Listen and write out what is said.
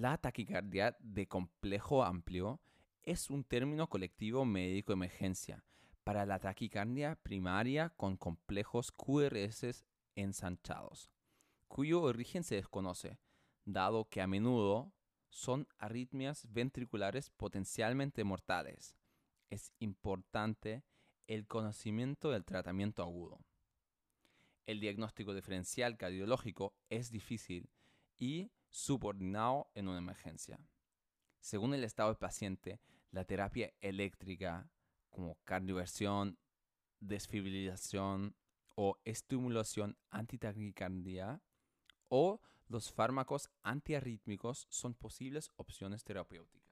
La taquicardia de complejo amplio es un término colectivo médico emergencia para la taquicardia primaria con complejos QRS ensanchados, cuyo origen se desconoce, dado que a menudo son arritmias ventriculares potencialmente mortales. Es importante el conocimiento del tratamiento agudo. El diagnóstico diferencial cardiológico es difícil y subordinado en una emergencia. Según el estado del paciente, la terapia eléctrica como cardioversión, desfibrilación o estimulación antitaquicardia o los fármacos antiarrítmicos son posibles opciones terapéuticas.